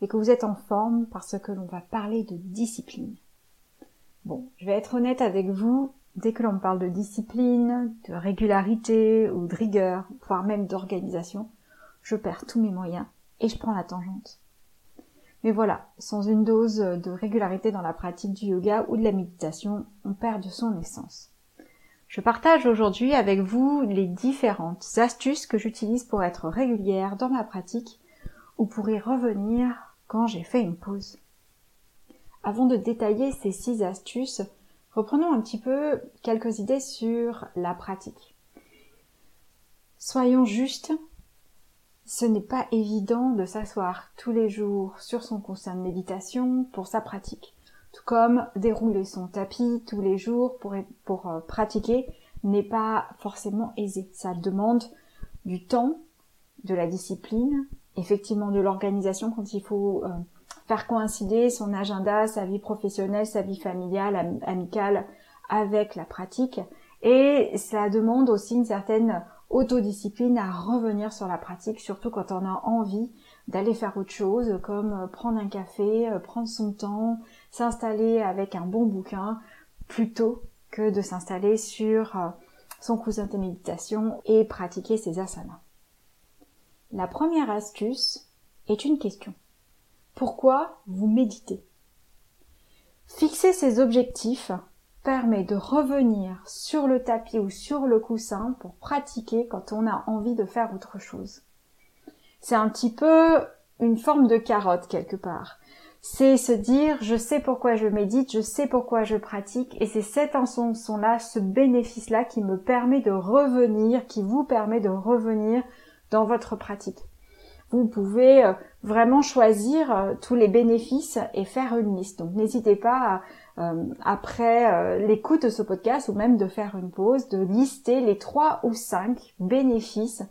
et que vous êtes en forme parce que l'on va parler de discipline. Bon, je vais être honnête avec vous, dès que l'on parle de discipline, de régularité ou de rigueur, voire même d'organisation, je perds tous mes moyens et je prends la tangente. Mais voilà, sans une dose de régularité dans la pratique du yoga ou de la méditation, on perd de son essence. Je partage aujourd'hui avec vous les différentes astuces que j'utilise pour être régulière dans ma pratique ou pour y revenir quand j'ai fait une pause. Avant de détailler ces six astuces, reprenons un petit peu quelques idées sur la pratique. Soyons justes, ce n'est pas évident de s'asseoir tous les jours sur son coussin de méditation pour sa pratique. Tout comme dérouler son tapis tous les jours pour, pour euh, pratiquer n'est pas forcément aisé. Ça demande du temps, de la discipline effectivement de l'organisation quand il faut euh, faire coïncider son agenda, sa vie professionnelle, sa vie familiale, amicale avec la pratique. Et ça demande aussi une certaine autodiscipline à revenir sur la pratique, surtout quand on a envie d'aller faire autre chose, comme euh, prendre un café, euh, prendre son temps, s'installer avec un bon bouquin, plutôt que de s'installer sur son cousin de méditation et pratiquer ses asanas. La première astuce est une question. Pourquoi vous méditez? Fixer ses objectifs permet de revenir sur le tapis ou sur le coussin pour pratiquer quand on a envie de faire autre chose. C'est un petit peu une forme de carotte quelque part. C'est se dire je sais pourquoi je médite, je sais pourquoi je pratique et c'est cette intention-là, ce bénéfice-là qui me permet de revenir, qui vous permet de revenir dans votre pratique. Vous pouvez euh, vraiment choisir euh, tous les bénéfices et faire une liste. Donc n'hésitez pas euh, après l'écoute de ce podcast ou même de faire une pause, de lister les trois ou cinq bénéfices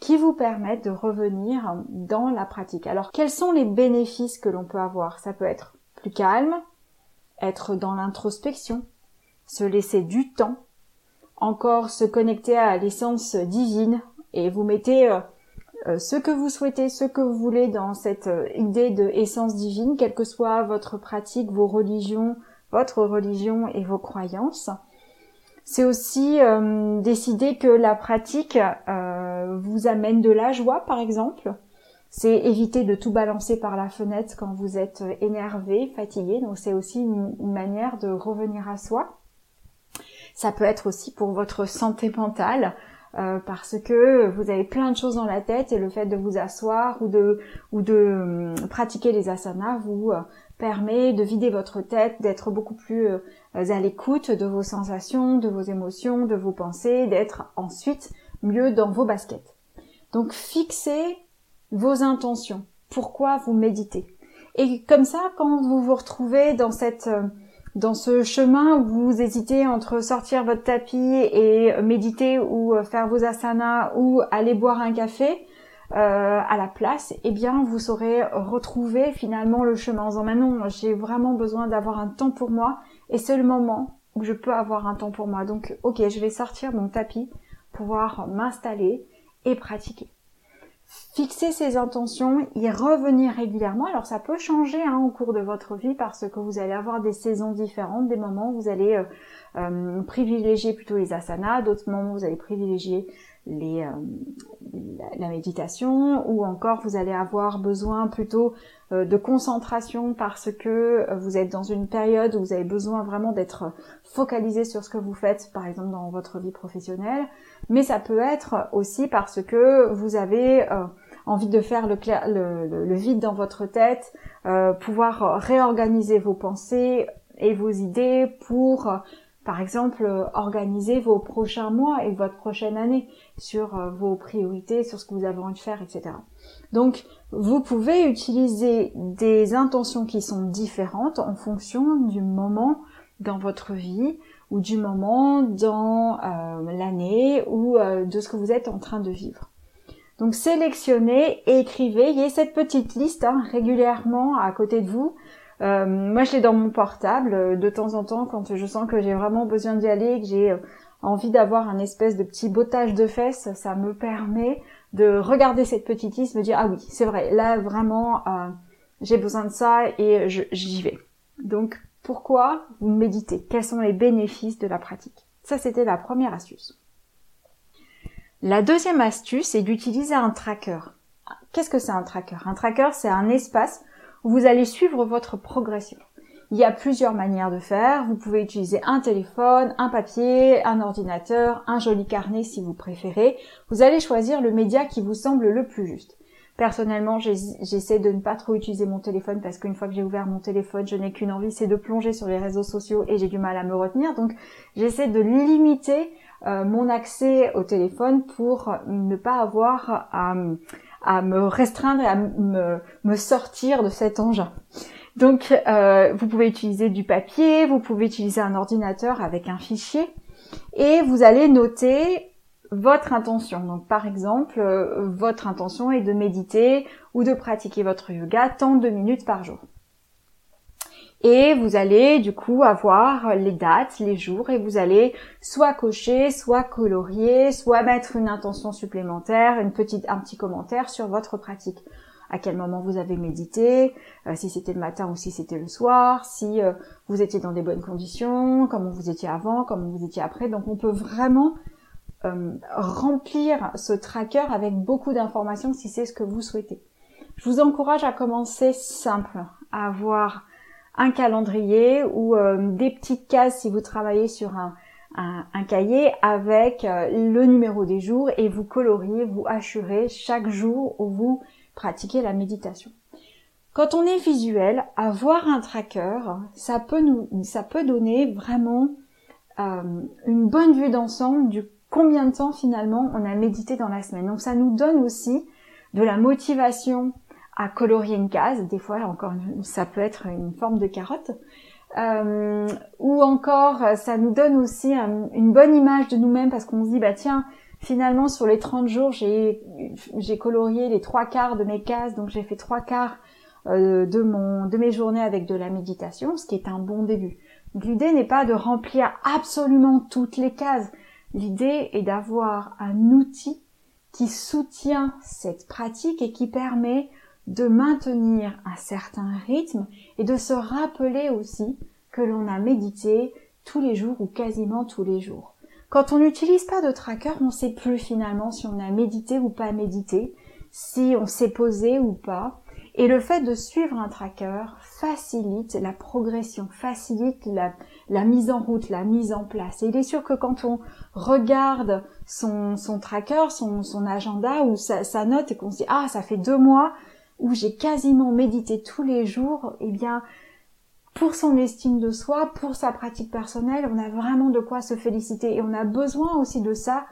qui vous permettent de revenir dans la pratique. Alors quels sont les bénéfices que l'on peut avoir? Ça peut être plus calme, être dans l'introspection, se laisser du temps, encore se connecter à l'essence divine et vous mettez euh, euh, ce que vous souhaitez, ce que vous voulez dans cette euh, idée de essence divine, quelle que soit votre pratique, vos religions, votre religion et vos croyances. C'est aussi décider que la pratique vous amène de la joie, par exemple. C'est éviter de tout balancer par la fenêtre quand vous êtes énervé, fatigué. Donc c'est aussi une manière de revenir à soi. Ça peut être aussi pour votre santé mentale. Euh, parce que vous avez plein de choses dans la tête et le fait de vous asseoir ou de ou de hum, pratiquer les asanas vous euh, permet de vider votre tête, d'être beaucoup plus euh, à l'écoute de vos sensations, de vos émotions, de vos pensées, d'être ensuite mieux dans vos baskets. Donc fixez vos intentions. Pourquoi vous méditez? Et comme ça, quand vous vous retrouvez dans cette dans ce chemin où vous hésitez entre sortir votre tapis et méditer ou euh, faire vos asanas ou aller boire un café euh, à la place, eh bien vous saurez retrouver finalement le chemin en disant non, j'ai vraiment besoin d'avoir un temps pour moi et c'est le moment où je peux avoir un temps pour moi. Donc ok, je vais sortir mon tapis, pouvoir m'installer et pratiquer fixer ses intentions, y revenir régulièrement. Alors ça peut changer hein, au cours de votre vie parce que vous allez avoir des saisons différentes, des moments où vous allez euh, euh, privilégier plutôt les asanas, d'autres moments où vous allez privilégier euh, la, méditation, ou encore vous allez avoir besoin plutôt de concentration parce que vous êtes dans une période où vous avez besoin vraiment d'être focalisé sur ce que vous faites, par exemple dans votre vie professionnelle, mais ça peut être aussi parce que vous avez envie de faire le, le, vide dans votre tête, euh, pouvoir réorganiser vos pensées et vos idées pour par exemple, organiser vos prochains mois et votre prochaine année sur euh, vos priorités, sur ce que vous avez envie de faire, etc. Donc, vous pouvez utiliser des intentions qui sont différentes en fonction du moment dans votre vie ou du moment dans euh, l'année ou de ce que vous êtes en train de vivre. Donc sélectionnez et écrivez. Il y a cette petite liste hein, régulièrement à côté de vous euh, moi, je l'ai dans mon portable euh, de temps en temps quand je sens que j'ai vraiment besoin d'y aller, que j'ai euh, envie d'avoir un espèce de petit bottage de fesses, ça me permet de regarder cette petite liste, me dire ah oui, c'est vrai, là vraiment j'ai besoin de ça et j'y vais. Donc pourquoi vous méditez? Quels sont les bénéfices de la pratique? Ça, c'était la première astuce. La deuxième astuce est d'utiliser un tracker. Qu'est-ce que c'est un tracker? Un tracker, c'est un espace vous allez suivre votre progression. Il y a plusieurs manières de faire. Vous pouvez utiliser un téléphone, un papier, un ordinateur, un joli carnet si vous préférez. Vous allez choisir le média qui vous semble le plus juste. Personnellement, j'essaie de ne pas trop utiliser mon téléphone parce qu'une fois que j'ai ouvert mon téléphone, je n'ai qu'une envie, c'est de plonger sur les réseaux sociaux et j'ai du mal à me retenir. Donc, j'essaie de limiter euh, mon accès au téléphone pour ne pas avoir à, me restreindre et à me, me sortir de cet engin. Donc euh, vous pouvez utiliser du papier, vous pouvez utiliser un ordinateur avec un fichier et vous allez noter votre intention. Donc par exemple, euh, votre intention est de méditer ou de pratiquer votre yoga tant de minutes par jour. Et vous allez du coup avoir les dates, les jours, et vous allez soit cocher, soit colorier, soit mettre une intention supplémentaire, une petite, un petit commentaire sur votre pratique. À quel moment vous avez médité, euh, si c'était le matin ou si c'était le soir, si euh, vous étiez dans des bonnes conditions, comment vous étiez avant, comment vous étiez après. Donc on peut vraiment euh, remplir ce tracker avec beaucoup d'informations si c'est ce que vous souhaitez. Je vous encourage à commencer simple, à avoir un calendrier ou euh, des petites cases si vous travaillez sur un, un, cahier avec euh, le numéro des jours et vous coloriez, vous assurez chaque jour où vous pratiquez la méditation. Quand on est visuel, avoir un tracker, ça peut nous, ça peut donner vraiment une bonne vue d'ensemble du combien de temps finalement on a médité dans la semaine. Donc ça nous donne aussi de la motivation à colorier une case. Des fois, encore, ça peut être une forme de carotte. Euh, ou encore, ça nous donne aussi une bonne image de nous-mêmes parce qu'on se dit, bah tiens, finalement, sur les 30 jours, j'ai, j'ai colorié les trois quarts de mes cases, donc j'ai fait trois quarts euh, de mon, de mes journées avec de la méditation, ce qui est un bon début. L'idée n'est pas de remplir absolument toutes les cases. L'idée est d'avoir un outil qui soutient cette pratique et qui permet de maintenir un certain rythme et de se rappeler aussi que l'on a médité tous les jours ou quasiment tous les jours. Quand on n'utilise pas de tracker, on ne sait plus finalement si on a médité ou pas médité, si on s'est posé ou pas. Et le fait de suivre un tracker facilite la progression, facilite la, mise en route, la mise en place. Et il est sûr que quand on regarde son, tracker, son, agenda ou sa, sa note et qu'on se dit ah ça fait deux mois où j'ai quasiment médité tous les jours, eh bien, pour son estime de soi, pour sa pratique personnelle, on a vraiment de quoi se féliciter et on a besoin aussi de ça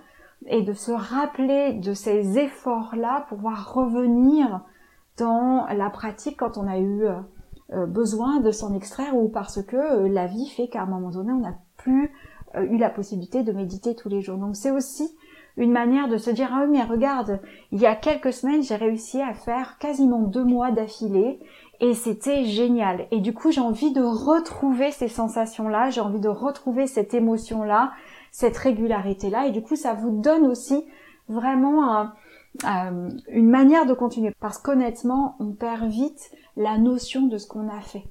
et de se rappeler de ces efforts-là pour pouvoir revenir dans la pratique quand on a eu euh, besoin de s'en extraire ou parce que euh, la vie fait qu'à un moment donné, on n'a plus euh, eu la possibilité de méditer tous les jours. Donc c'est aussi une manière de se dire ah oui mais regarde il y a quelques semaines j'ai réussi à faire quasiment deux mois d'affilée et c'était génial et du coup j'ai envie de retrouver ces sensations là j'ai envie de retrouver cette émotion là cette régularité là et du coup ça vous donne aussi vraiment une manière de continuer parce qu'honnêtement on perd vite la notion de ce qu'on a fait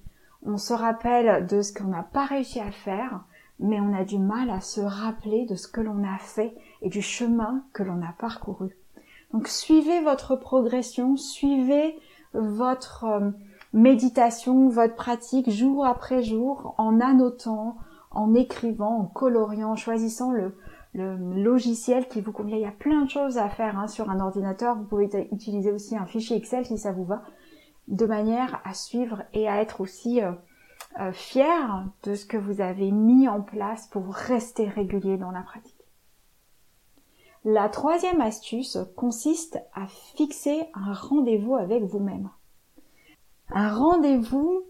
on se rappelle de ce qu'on n'a pas réussi à faire mais on a du mal à se rappeler de ce que l'on a fait et du chemin que l'on a parcouru. Donc suivez votre progression, suivez votre euh, méditation, votre pratique jour après jour en annotant, en écrivant, en coloriant, en choisissant le, logiciel qui vous convient. Il y a plein de choses à faire hein, sur un ordinateur. Vous pouvez utiliser aussi un fichier Excel si ça vous va, de manière à suivre et à être aussi euh, euh, fier de ce que vous avez mis en place pour rester régulier dans la pratique. La troisième astuce consiste à fixer un rendez-vous avec vous-même. Un rendez-vous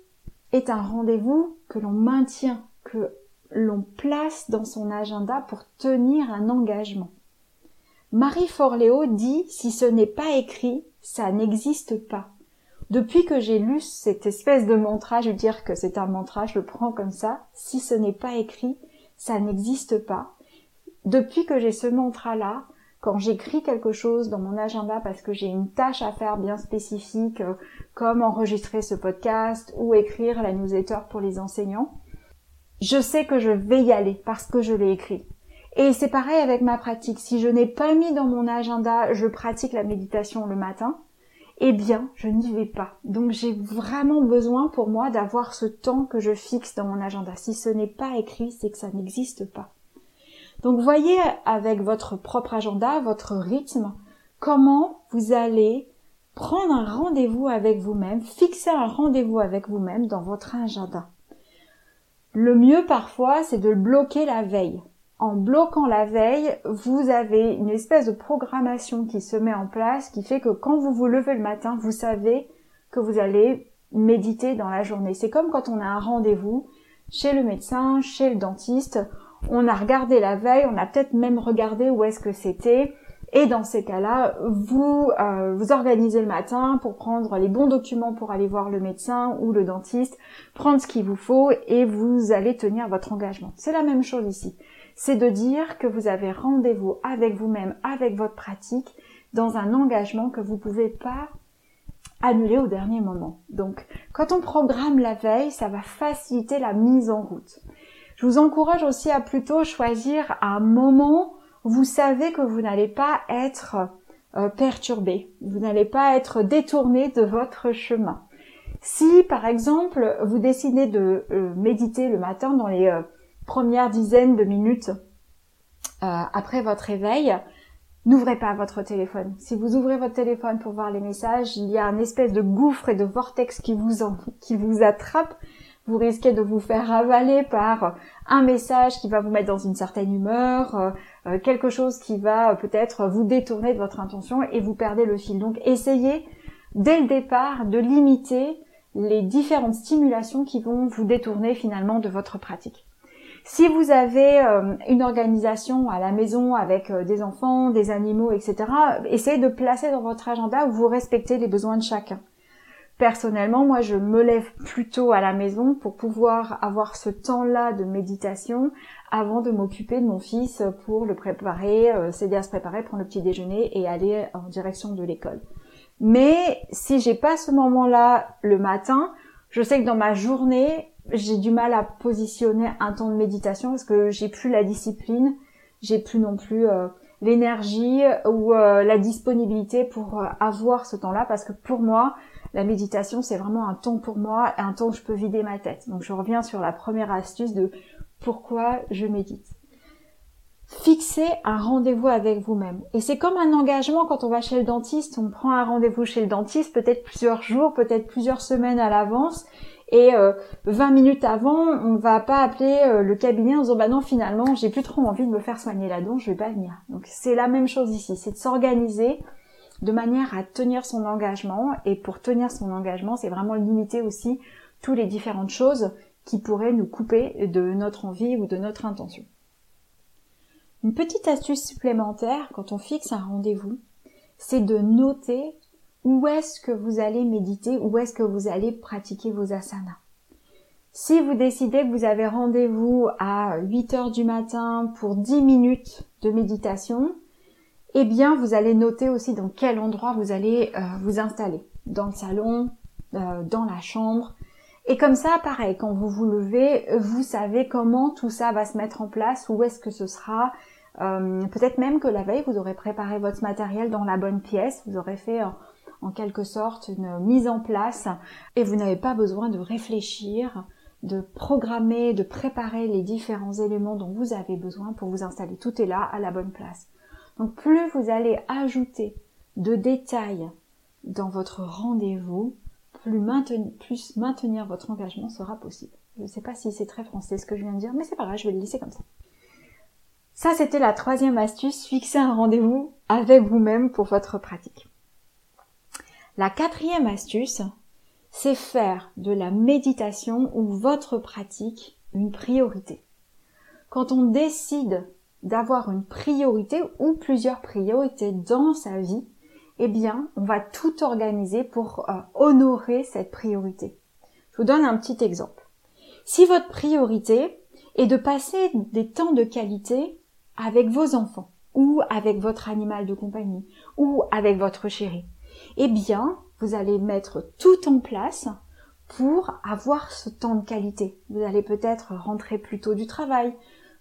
est un rendez-vous que l'on maintient, que l'on place dans son agenda pour tenir un engagement. Marie Forleo dit si ce n'est pas écrit, ça n'existe pas. Depuis que j'ai lu cette espèce de mantra, je veux dire que c'est un mantra, je le prends comme ça, si ce n'est pas écrit, ça n'existe pas. Depuis que j'ai ce mantra-là, quand j'écris quelque chose dans mon agenda parce que j'ai une tâche à faire bien spécifique, euh, comme enregistrer ce podcast ou écrire la newsletter pour les enseignants, je sais que je vais y aller parce que je l'ai écrit. Et c'est pareil avec ma pratique. Si je n'ai pas mis dans mon agenda, je pratique la méditation le matin, eh bien, je n'y vais pas. Donc j'ai vraiment besoin pour moi d'avoir ce temps que je fixe dans mon agenda. Si ce n'est pas écrit, c'est que ça n'existe pas. Donc voyez avec votre propre agenda, votre rythme, comment vous allez prendre un rendez-vous avec vous-même, fixer un rendez-vous avec vous-même dans votre agenda. Le mieux parfois, c'est de bloquer la veille. En bloquant la veille, vous avez une espèce de programmation qui se met en place qui fait que quand vous vous levez le matin, vous savez que vous allez méditer dans la journée. C'est comme quand on a un rendez-vous chez le médecin, chez le dentiste. On a regardé la veille, on a peut-être même regardé où est-ce que c'était. Et dans ces cas-là, vous euh, vous organisez le matin pour prendre les bons documents pour aller voir le médecin ou le dentiste, prendre ce qu'il vous faut et vous allez tenir votre engagement. C'est la même chose ici. C'est de dire que vous avez rendez-vous avec vous-même, avec votre pratique, dans un engagement que vous pouvez pas annuler au dernier moment. Donc, quand on programme la veille, ça va faciliter la mise en route. Je vous encourage aussi à plutôt choisir un moment vous savez que vous n'allez pas être euh, perturbé, vous n'allez pas être détourné de votre chemin. Si par exemple vous décidez de euh, méditer le matin dans les euh, premières dizaines de minutes après votre réveil, n'ouvrez pas votre téléphone. Si vous ouvrez votre téléphone pour voir les messages, il y a un espèce de gouffre et de vortex qui vous, qui vous attrape vous risquez de vous faire avaler par un message qui va vous mettre dans une certaine humeur, quelque chose qui va peut-être vous détourner de votre intention et vous perdez le fil. Donc essayez dès le départ de limiter les différentes stimulations qui vont vous détourner finalement de votre pratique. Si vous avez euh, une organisation à la maison avec des enfants, des animaux, etc., essayez de placer dans votre agenda où vous respectez les besoins de chacun. Personnellement, moi, je me lève plutôt à la maison pour pouvoir avoir ce temps-là de méditation avant de m'occuper de mon fils pour le préparer, euh, s'aider à se préparer, prendre le petit déjeuner et aller en direction de l'école. Mais si j'ai pas ce moment-là le matin, je sais que dans ma journée, j'ai du mal à positionner un temps de méditation parce que j'ai plus la discipline, j'ai plus non plus euh, l'énergie ou euh, la disponibilité pour avoir ce temps-là parce que pour moi, la méditation, c'est vraiment un temps pour moi, un temps où je peux vider ma tête. Donc je reviens sur la première astuce de pourquoi je médite. Fixez un rendez-vous avec vous-même. Et c'est comme un engagement quand on va chez le dentiste, on prend un rendez-vous chez le dentiste peut-être plusieurs jours, peut-être plusieurs semaines à l'avance, et 20 euh, minutes avant, on va pas appeler euh, le cabinet en disant bah non finalement j'ai plus trop envie de me faire soigner la dent, je vais pas venir. Donc c'est la même chose ici, c'est de s'organiser de manière à tenir son engagement. Et pour tenir son engagement, c'est vraiment limiter aussi toutes les différentes choses qui pourraient nous couper de notre envie ou de notre intention. Une petite astuce supplémentaire quand on fixe un rendez-vous, c'est de noter où est-ce que vous allez méditer, où est-ce que vous allez pratiquer vos asanas? Si vous décidez que vous avez rendez-vous à 8 heures du matin pour 10 minutes de méditation, eh bien vous allez noter aussi dans quel endroit vous allez euh, vous installer. Dans le salon, euh, dans la chambre. Et comme ça, pareil, quand vous vous levez, vous savez comment tout ça va se mettre en place, où est-ce que ce sera. Euh, peut-être même que la veille, vous aurez préparé votre matériel dans la bonne pièce, vous aurez fait en quelque sorte une mise en place et vous n'avez pas besoin de réfléchir, de programmer, de préparer les différents éléments dont vous avez besoin pour vous installer. Tout est là à la bonne place. Donc plus vous allez ajouter de détails dans votre rendez-vous, plus maintenir, votre engagement sera possible. Je ne sais pas si c'est très français ce que je viens de dire, mais c'est pas grave, je vais le laisser comme ça. Ça, c'était la troisième astuce, fixer un rendez-vous avec vous-même pour votre pratique. La quatrième astuce, c'est faire de la méditation ou votre pratique une priorité. Quand on décide d'avoir une priorité ou plusieurs priorités dans sa vie, eh bien, on va tout organiser pour euh, honorer cette priorité. Je vous donne un petit exemple. Si votre priorité est de passer des temps de qualité avec vos enfants, ou avec votre animal de compagnie, ou avec votre chéri, eh bien, vous allez mettre tout en place pour avoir ce temps de qualité. Vous allez peut-être rentrer plus tôt du travail,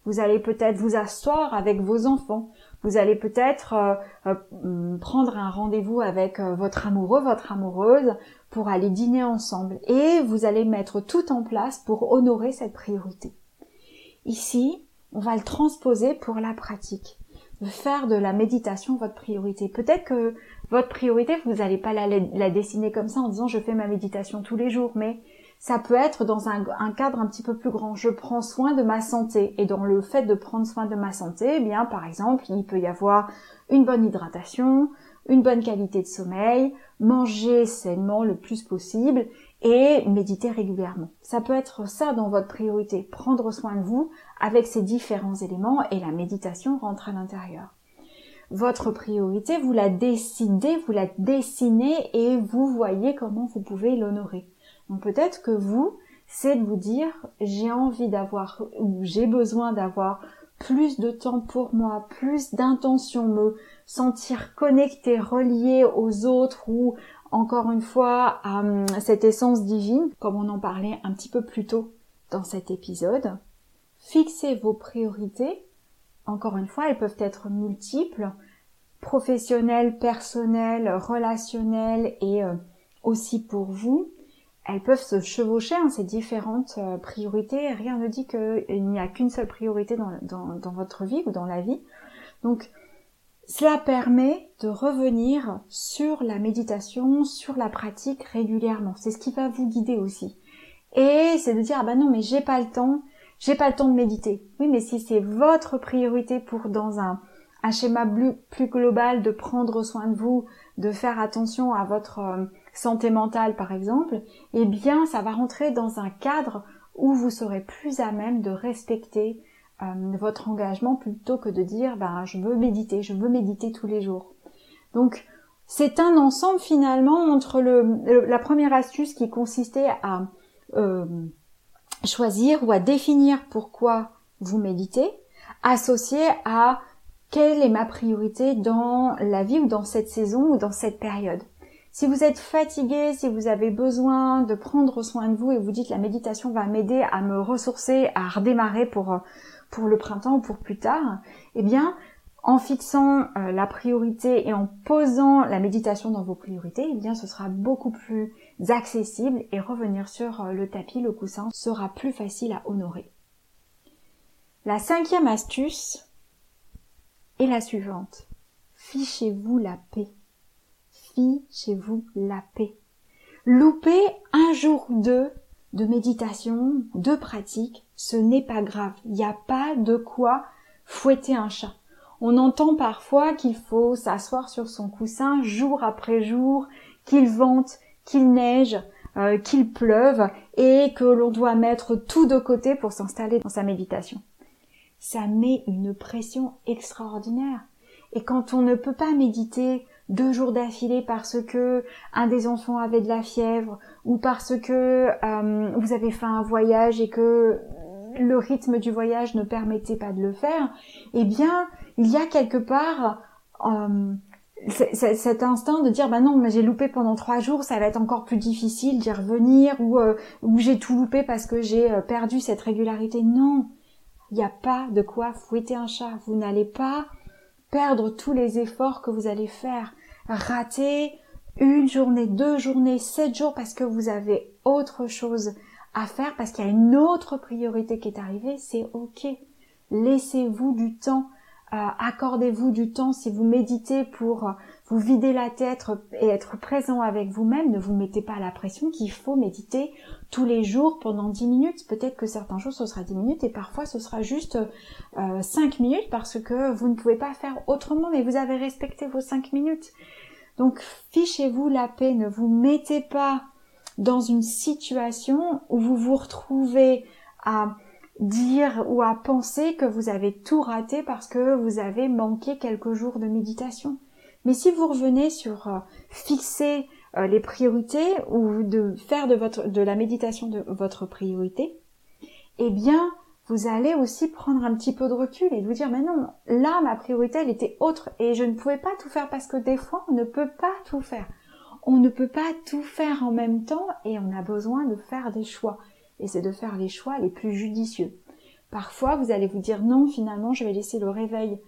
vous allez peut-être vous asseoir avec vos enfants, vous allez peut-être euh, euh, prendre un rendez-vous avec euh, votre amoureux, votre amoureuse pour aller dîner ensemble et vous allez mettre tout en place pour honorer cette priorité. Ici, on va le transposer pour la pratique, faire de la méditation votre priorité. Peut-être que votre priorité, vous n'allez pas la, dessiner comme ça en disant je fais ma méditation tous les jours, mais ça peut être dans un, cadre un petit peu plus grand. Je prends soin de ma santé. Et dans le fait de prendre soin de ma santé, eh bien, par exemple, il peut y avoir une bonne hydratation, une bonne qualité de sommeil, manger sainement le plus possible et méditer régulièrement. Ça peut être ça dans votre priorité, prendre soin de vous avec ces différents éléments et la méditation rentre à l'intérieur. Votre priorité, vous la décidez, vous la dessinez et vous voyez comment vous pouvez l'honorer. Donc peut-être que vous, c'est de vous dire j'ai envie d'avoir ou j'ai besoin d'avoir plus de temps pour moi, plus d'intention, me sentir connecté, relié aux autres ou encore une fois à hum, cette essence divine, comme on en parlait un petit peu plus tôt dans cet épisode. Fixez vos priorités. Encore une fois, elles peuvent être multiples, professionnelles, personnelles, relationnelles et euh, aussi pour vous elles peuvent se chevaucher, hein, ces différentes euh, priorités. Rien ne dit qu'il n'y a qu'une seule priorité dans, dans, votre vie ou dans la vie. Donc, cela permet de revenir sur la méditation, sur la pratique régulièrement. C'est ce qui va vous guider aussi. Et c'est de dire, ah bah non, mais j'ai pas le temps, j'ai pas le temps de méditer. Oui, mais si c'est votre priorité pour dans un, un schéma plus, plus global de prendre soin de vous, de faire attention à votre euh, santé mentale par exemple, eh bien ça va rentrer dans un cadre où vous serez plus à même de respecter euh, votre engagement plutôt que de dire ben je veux méditer, je veux méditer tous les jours. Donc c'est un ensemble finalement entre le, la première astuce qui consistait à euh, choisir ou à définir pourquoi vous méditez, associé à quelle est ma priorité dans la vie ou dans cette saison ou dans cette période. Si vous êtes fatigué, si vous avez besoin de prendre soin de vous et vous dites la méditation va m'aider à me ressourcer, à redémarrer pour, pour le printemps ou pour plus tard, eh bien, en fixant euh, la priorité et en posant la méditation dans vos priorités, eh bien, ce sera beaucoup plus accessible et revenir sur euh, le tapis, le coussin, sera plus facile à honorer. La cinquième astuce est la suivante. Fichez-vous la paix chez vous la paix. Louper un jour ou deux de méditation, de pratique, ce n'est pas grave. Il n'y a pas de quoi fouetter un chat. On entend parfois qu'il faut s'asseoir sur son coussin jour après jour, qu'il vente, qu'il neige, euh, qu'il pleuve et que l'on doit mettre tout de côté pour s'installer dans sa méditation. Ça met une pression extraordinaire. Et quand on ne peut pas méditer deux jours d'affilée parce que un des enfants avait de la fièvre ou parce que euh, vous avez fait un voyage et que le rythme du voyage ne permettait pas de le faire, eh bien, il y a quelque part euh, cet instinct de dire bah non mais j'ai loupé pendant trois jours ça va être encore plus difficile d'y revenir ou euh, ou j'ai tout loupé parce que j'ai perdu cette régularité. Non il n'y a pas de quoi fouetter un chat. Vous n'allez pas perdre tous les efforts que vous allez faire, rater une journée, deux journées, sept jours parce que vous avez autre chose à faire, parce qu'il y a une autre priorité qui est arrivée, c'est ok. Laissez-vous du temps, euh, accordez-vous du temps si vous méditez pour vous vider la tête et être présent avec vous-même. Ne vous mettez pas la pression qu'il faut méditer tous les jours pendant 10 minutes. Peut-être que certains jours ce sera 10 minutes et parfois ce sera juste euh, 5 minutes parce que vous ne pouvez pas faire autrement mais vous avez respecté vos 5 minutes. Donc fichez-vous la paix, ne vous mettez pas dans une situation où vous vous retrouvez à dire ou à penser que vous avez tout raté parce que vous avez manqué quelques jours de méditation. Mais si vous revenez sur euh, fixer euh, les priorités ou de faire de votre de la méditation de votre priorité, eh bien vous allez aussi prendre un petit peu de recul et vous dire mais non, là ma priorité elle était autre et je ne pouvais pas tout faire parce que des fois on ne peut pas tout faire. On ne peut pas tout faire en même temps et on a besoin de faire des choix et c'est de faire les choix les plus judicieux. Parfois, vous allez vous dire non, finalement, je vais laisser le réveil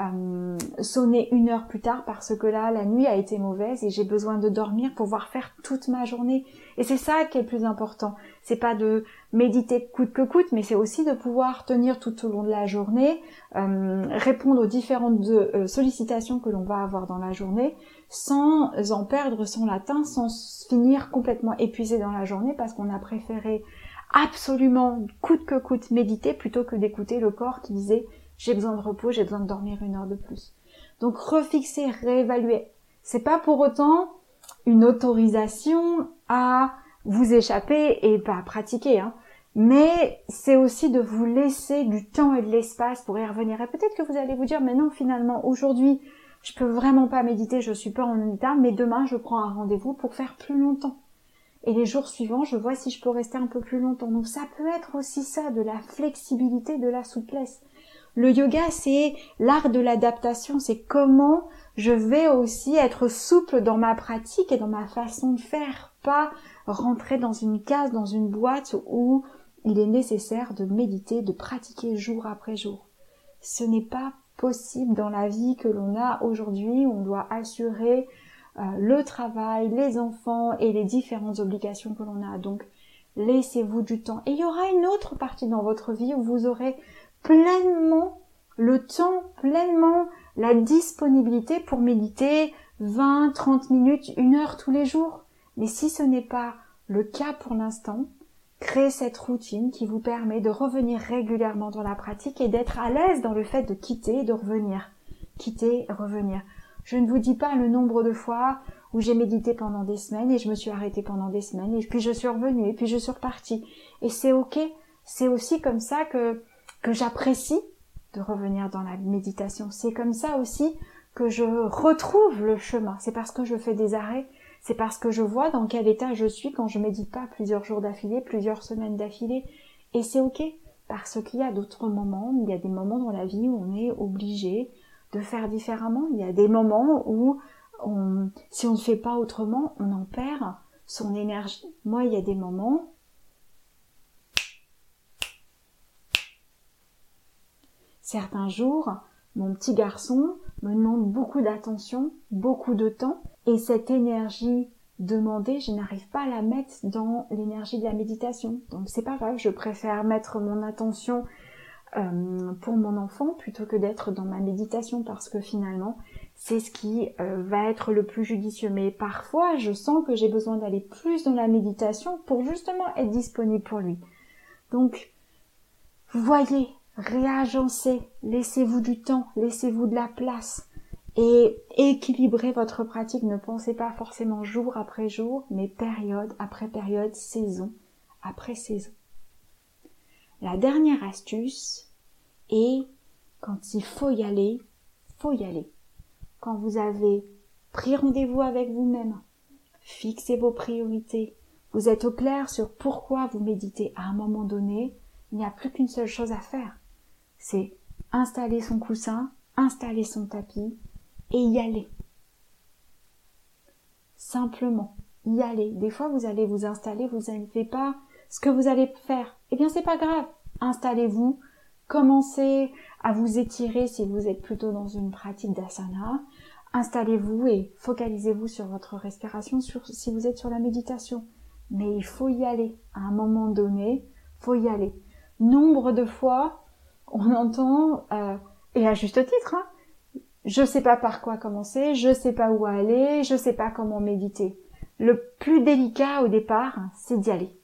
euh, sonner une heure plus tard parce que là, la nuit a été mauvaise et j'ai besoin de dormir pour pouvoir faire toute ma journée. Et c'est ça qui est le plus important. C'est pas de méditer coûte que coûte, mais c'est aussi de pouvoir tenir tout au long de la journée, euh, répondre aux différentes euh, sollicitations que l'on va avoir dans la journée, sans en perdre son latin, sans finir complètement épuisé dans la journée parce qu'on a préféré absolument coûte que coûte méditer plutôt que d'écouter le corps qui disait j'ai besoin de repos, j'ai besoin de dormir une heure de plus. Donc refixer, réévaluer. C'est pas pour autant une autorisation à vous échapper et pas pratiquer, hein. Mais c'est aussi de vous laisser du temps et de l'espace pour y revenir. Et peut-être que vous allez vous dire, mais non, finalement, aujourd'hui, je peux vraiment pas méditer, je suis pas en état, mais demain, je prends un rendez-vous pour faire plus longtemps. Et les jours suivants, je vois si je peux rester un peu plus longtemps. Donc ça peut être aussi ça, de la flexibilité, de la souplesse. Le yoga, c'est l'art de l'adaptation, c'est comment je vais aussi être souple dans ma pratique et dans ma façon de faire, pas rentrer dans une case, dans une boîte où il est nécessaire de méditer, de pratiquer jour après jour. Ce n'est pas possible dans la vie que l'on a aujourd'hui, on doit assurer euh, le travail, les enfants et les différentes obligations que l'on a. Donc laissez-vous du temps. Et il y aura une autre partie dans votre vie où vous aurez pleinement le temps, pleinement la disponibilité pour méditer 20, 30 minutes, une heure tous les jours. Mais si ce n'est pas le cas pour l'instant, créez cette routine qui vous permet de revenir régulièrement dans la pratique et d'être à l'aise dans le fait de quitter et de revenir. Quitter revenir. Je ne vous dis pas le nombre de fois où j'ai médité pendant des semaines et je me suis arrêtée pendant des semaines et puis je suis revenue et puis je suis repartie. Et c'est ok. C'est aussi comme ça que que j'apprécie de revenir dans la méditation. C'est comme ça aussi que je retrouve le chemin. C'est parce que je fais des arrêts. C'est parce que je vois dans quel état je suis quand je médite pas plusieurs jours d'affilée, plusieurs semaines d'affilée. Et c'est ok. Parce qu'il y a d'autres moments, il y a des moments dans la vie où on est obligé de faire différemment. Il y a des moments où on, si on ne fait pas autrement, on en perd son énergie. Moi, il y a des moments Certains jours, mon petit garçon me demande beaucoup d'attention, beaucoup de temps, et cette énergie demandée, je n'arrive pas à la mettre dans l'énergie de la méditation. Donc c'est pas grave, je préfère mettre mon attention euh, pour mon enfant plutôt que d'être dans ma méditation parce que finalement c'est ce qui euh, va être le plus judicieux. Mais parfois je sens que j'ai besoin d'aller plus dans la méditation pour justement être disponible pour lui. Donc voyez réagencez, laissez-vous du temps, laissez-vous de la place et équilibrez votre pratique. Ne pensez pas forcément jour après jour, mais période après période, saison après saison. La dernière astuce est quand il faut y aller, faut y aller. Quand vous avez pris rendez-vous avec vous-même, fixez vos priorités, vous êtes au clair sur pourquoi vous méditez à un moment donné, il n'y a plus qu'une seule chose à faire c'est installer son coussin, installer son tapis et y aller. Simplement, y aller. Des fois, vous allez vous installer, vous savez pas ce que vous allez faire. Eh bien, c'est pas grave. Installez-vous, commencez à vous étirer si vous êtes plutôt dans une pratique d'asana. Installez-vous et focalisez-vous sur votre respiration si vous êtes sur la méditation. Mais il faut y aller. À un moment donné, faut y aller. Nombre de fois, on entend, euh, et à juste titre, hein, je sais pas par quoi commencer, je sais pas où aller, je sais pas comment méditer. Le plus délicat au départ, c'est d'y aller.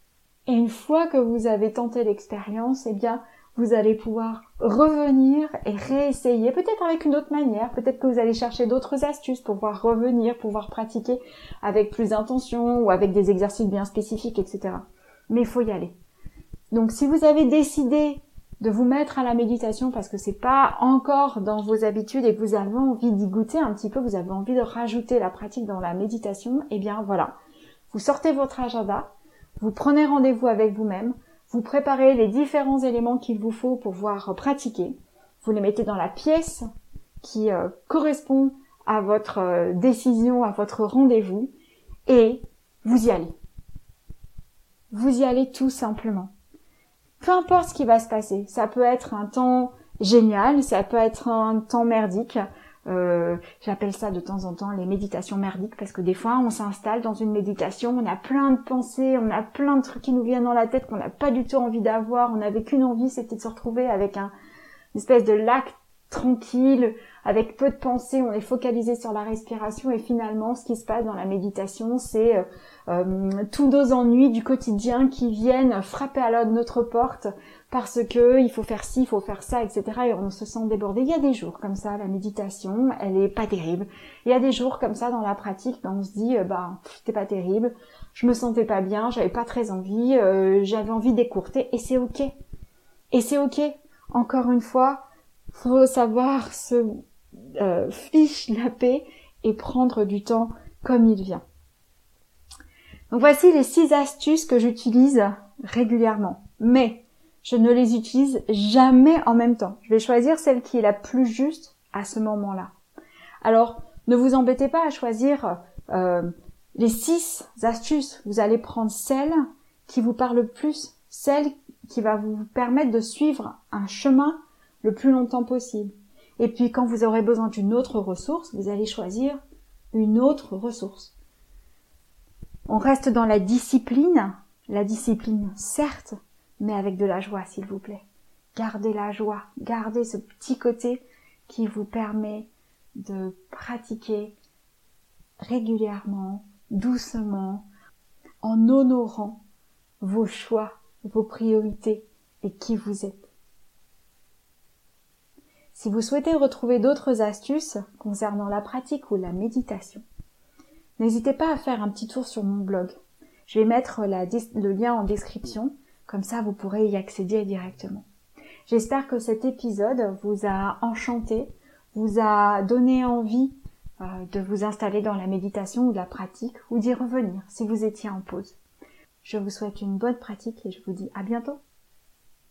Et une fois que vous avez tenté l'expérience, eh bien, vous allez pouvoir revenir et réessayer, peut-être avec une autre manière, peut-être que vous allez chercher d'autres astuces pour pouvoir revenir, pouvoir pratiquer avec plus d'intention ou avec des exercices bien spécifiques, etc. Mais il faut y aller. Donc si vous avez décidé de vous mettre à la méditation parce que c'est pas encore dans vos habitudes et que vous avez envie d'y goûter un petit peu, vous avez envie de rajouter la pratique dans la méditation, eh bien voilà. Vous sortez votre agenda, vous prenez rendez-vous avec vous-même, vous préparez les différents éléments qu'il vous faut pour pouvoir pratiquer. Vous les mettez dans la pièce qui euh, correspond à votre euh, décision, à votre rendez-vous, et vous y allez. Vous y allez tout simplement. Peu importe ce qui va se passer. Ça peut être un temps génial, ça peut être un temps merdique, euh, J'appelle ça de temps en temps les méditations merdiques parce que des fois on s'installe dans une méditation, on a plein de pensées, on a plein de trucs qui nous viennent dans la tête qu'on n'a pas du tout envie d'avoir, on n'avait qu'une envie, c'était de se retrouver avec un espèce de lac tranquille, avec peu de pensées, on est focalisé sur la respiration et finalement ce qui se passe dans la méditation c'est euh, tous nos ennuis du quotidien qui viennent frapper à notre porte parce que il faut faire ci, il faut faire ça, etc. Et on se sent débordé. Il y a des jours comme ça, la méditation, elle est pas terrible. Il y a des jours comme ça dans la pratique, ben on se dit, euh, bah c'était pas terrible, je me sentais pas bien, j'avais pas très envie, euh, j'avais envie d'écourter, et c'est ok. Et c'est ok. Encore une fois, faut savoir se euh, fiche la paix et prendre du temps comme il vient. Donc voici les six astuces que j'utilise régulièrement. Mais je ne les utilise jamais en même temps. Je vais choisir celle qui est la plus juste à ce moment-là. Alors, ne vous embêtez pas à choisir euh, les six astuces. Vous allez prendre celle qui vous parle le plus, celle qui va vous permettre de suivre un chemin le plus longtemps possible. Et puis, quand vous aurez besoin d'une autre ressource, vous allez choisir une autre ressource. On reste dans la discipline. La discipline, certes, mais avec de la joie, s'il vous plaît. Gardez la joie, gardez ce petit côté qui vous permet de pratiquer régulièrement, doucement, en honorant vos choix, vos priorités et qui vous êtes. Si vous souhaitez retrouver d'autres astuces concernant la pratique ou la méditation, n'hésitez pas à faire un petit tour sur mon blog. Je vais mettre le lien en description comme ça, vous pourrez y accéder directement. J'espère que cet épisode vous a enchanté, vous a donné envie euh, de vous installer dans la méditation ou la pratique ou d'y revenir si vous étiez en pause. Je vous souhaite une bonne pratique et je vous dis à bientôt.